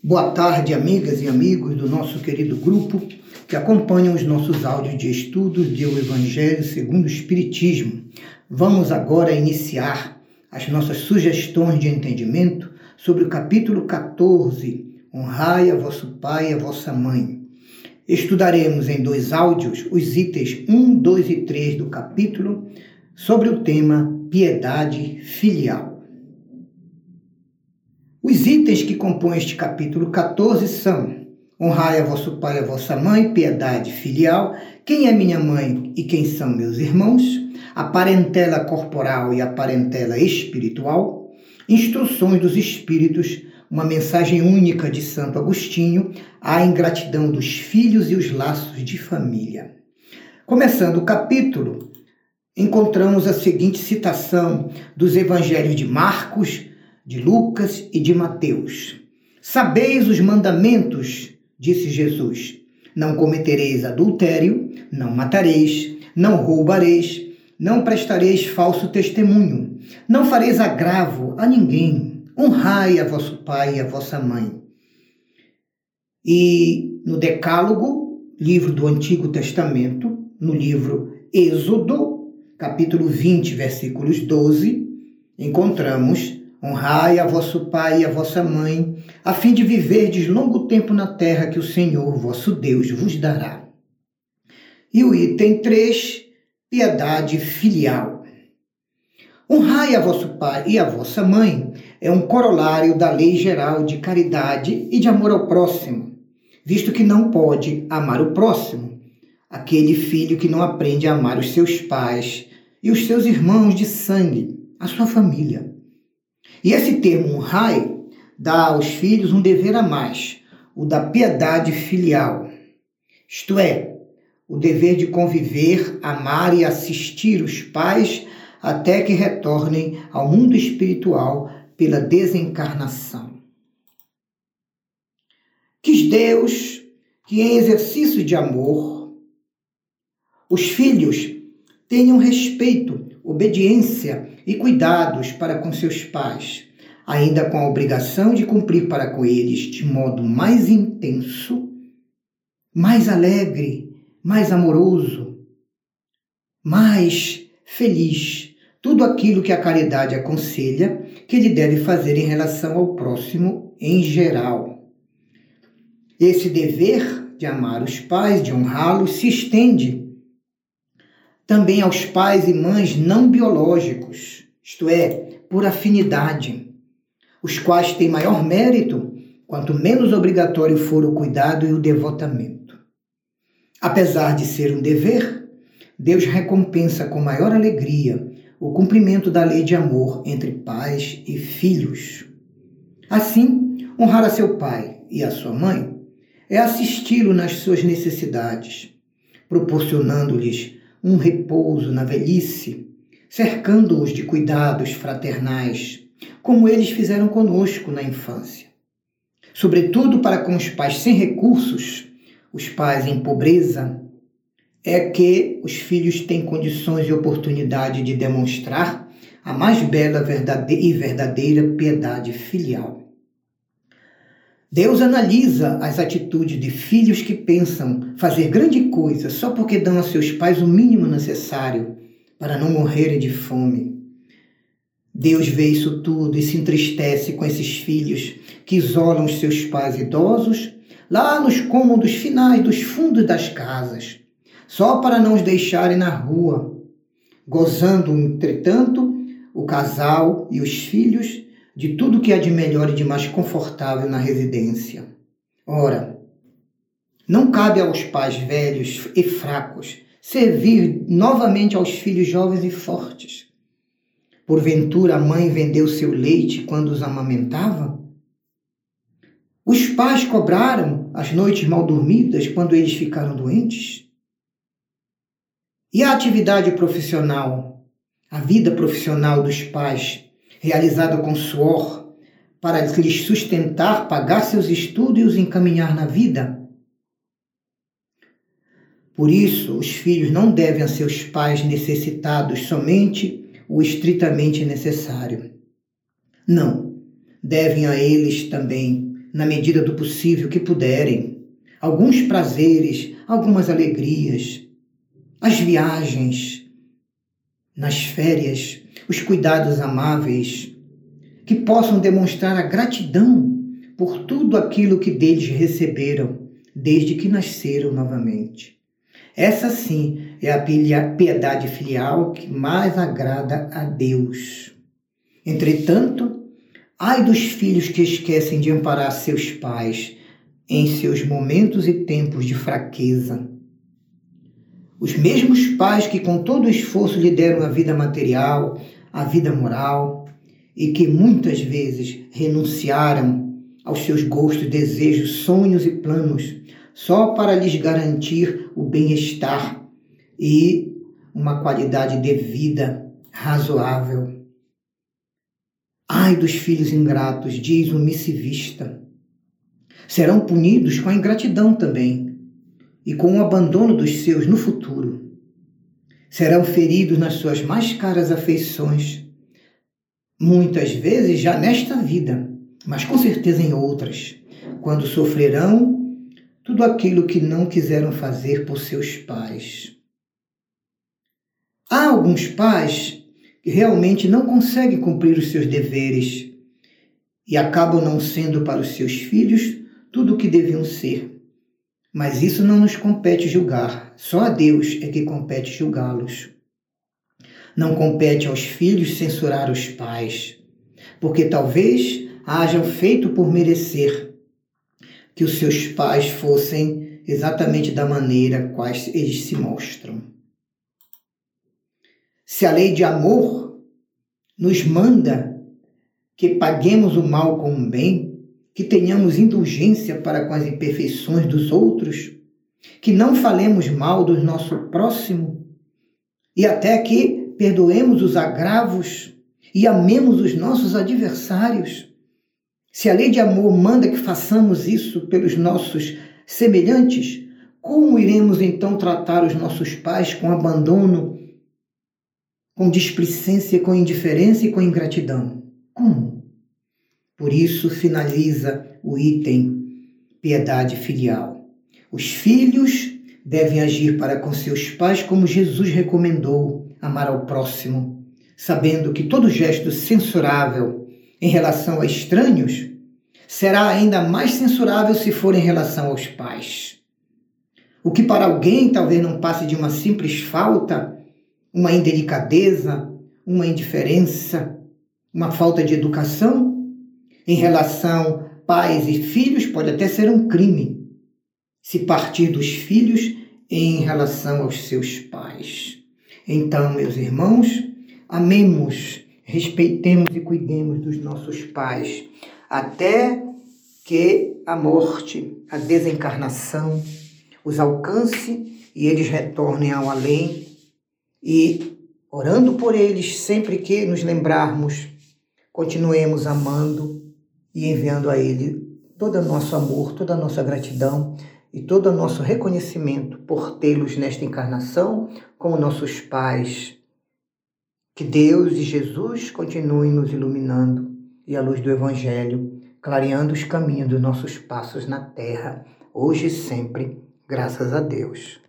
Boa tarde, amigas e amigos do nosso querido grupo que acompanham os nossos áudios de estudos do Evangelho segundo o Espiritismo. Vamos agora iniciar as nossas sugestões de entendimento sobre o capítulo 14, Honrai a vosso pai e a vossa mãe. Estudaremos em dois áudios os itens 1, 2 e 3 do capítulo sobre o tema piedade filial. Os itens que compõem este capítulo 14 são: Honrai a vosso pai e a vossa mãe, piedade filial, quem é minha mãe e quem são meus irmãos, a parentela corporal e a parentela espiritual, instruções dos espíritos, uma mensagem única de Santo Agostinho, a ingratidão dos filhos e os laços de família. Começando o capítulo, encontramos a seguinte citação dos evangelhos de Marcos, de Lucas e de Mateus. Sabeis os mandamentos, disse Jesus. Não cometereis adultério, não matareis, não roubareis, não prestareis falso testemunho, não fareis agravo a ninguém, honrai a vosso pai e a vossa mãe. E no Decálogo, livro do Antigo Testamento, no livro Êxodo, capítulo 20, versículos 12, encontramos Honrai a vosso pai e a vossa mãe, a fim de viverdes longo tempo na terra que o Senhor vosso Deus vos dará. E o item 3, piedade filial. Honrai a vosso pai e a vossa mãe é um corolário da lei geral de caridade e de amor ao próximo, visto que não pode amar o próximo, aquele filho que não aprende a amar os seus pais e os seus irmãos de sangue, a sua família. E esse termo honrai dá aos filhos um dever a mais, o da piedade filial, isto é, o dever de conviver, amar e assistir os pais até que retornem ao mundo espiritual pela desencarnação. Quis Deus que, em exercício de amor, os filhos tenham respeito, obediência e cuidados para com seus pais, ainda com a obrigação de cumprir para com eles de modo mais intenso, mais alegre, mais amoroso, mais feliz, tudo aquilo que a caridade aconselha que ele deve fazer em relação ao próximo em geral. Esse dever de amar os pais, de honrá-los, se estende também aos pais e mães não biológicos, isto é, por afinidade, os quais têm maior mérito quanto menos obrigatório for o cuidado e o devotamento. Apesar de ser um dever, Deus recompensa com maior alegria o cumprimento da lei de amor entre pais e filhos. Assim, honrar a seu pai e a sua mãe é assisti-lo nas suas necessidades, proporcionando-lhes um repouso na velhice, cercando-os de cuidados fraternais, como eles fizeram conosco na infância. Sobretudo para com os pais sem recursos, os pais em pobreza, é que os filhos têm condições e oportunidade de demonstrar a mais bela e verdadeira piedade filial. Deus analisa as atitudes de filhos que pensam fazer grande coisa só porque dão a seus pais o mínimo necessário para não morrerem de fome. Deus vê isso tudo e se entristece com esses filhos que isolam os seus pais idosos lá nos cômodos finais dos fundos das casas, só para não os deixarem na rua, gozando, entretanto, o casal e os filhos de tudo que há de melhor e de mais confortável na residência. Ora, não cabe aos pais velhos e fracos servir novamente aos filhos jovens e fortes. Porventura a mãe vendeu seu leite quando os amamentava? Os pais cobraram as noites mal dormidas quando eles ficaram doentes? E a atividade profissional, a vida profissional dos pais realizado com suor, para lhes sustentar, pagar seus estudos e os encaminhar na vida. Por isso, os filhos não devem a seus pais necessitados somente o estritamente necessário. Não, devem a eles também na medida do possível que puderem, alguns prazeres, algumas alegrias, as viagens, nas férias, os cuidados amáveis, que possam demonstrar a gratidão por tudo aquilo que deles receberam desde que nasceram novamente. Essa sim é a piedade filial que mais agrada a Deus. Entretanto, ai dos filhos que esquecem de amparar seus pais em seus momentos e tempos de fraqueza. Os mesmos pais que com todo esforço lhe deram a vida material, a vida moral, e que muitas vezes renunciaram aos seus gostos, desejos, sonhos e planos só para lhes garantir o bem-estar e uma qualidade de vida razoável. Ai dos filhos ingratos, diz o missivista. Serão punidos com a ingratidão também e com o abandono dos seus no futuro. Serão feridos nas suas mais caras afeições, muitas vezes já nesta vida, mas com certeza em outras, quando sofrerão tudo aquilo que não quiseram fazer por seus pais. Há alguns pais que realmente não conseguem cumprir os seus deveres e acabam não sendo para os seus filhos tudo o que deviam ser. Mas isso não nos compete julgar, só a Deus é que compete julgá-los. Não compete aos filhos censurar os pais, porque talvez hajam feito por merecer que os seus pais fossem exatamente da maneira quais eles se mostram. Se a lei de amor nos manda que paguemos o mal com o bem, que tenhamos indulgência para com as imperfeições dos outros, que não falemos mal do nosso próximo e até que perdoemos os agravos e amemos os nossos adversários, se a lei de amor manda que façamos isso pelos nossos semelhantes, como iremos então tratar os nossos pais com abandono, com displicência, com indiferença e com ingratidão? Como? Por isso finaliza o item piedade filial. Os filhos devem agir para com seus pais como Jesus recomendou, amar ao próximo, sabendo que todo gesto censurável em relação a estranhos será ainda mais censurável se for em relação aos pais. O que para alguém talvez não passe de uma simples falta, uma indelicadeza, uma indiferença, uma falta de educação, em relação pais e filhos pode até ser um crime, se partir dos filhos em relação aos seus pais. Então, meus irmãos, amemos, respeitemos e cuidemos dos nossos pais até que a morte, a desencarnação, os alcance e eles retornem ao além. E orando por eles, sempre que nos lembrarmos, continuemos amando e enviando a Ele todo o nosso amor, toda a nossa gratidão e todo o nosso reconhecimento por tê-los nesta encarnação como nossos pais. Que Deus e Jesus continuem nos iluminando e a luz do Evangelho, clareando os caminhos dos nossos passos na terra, hoje e sempre, graças a Deus.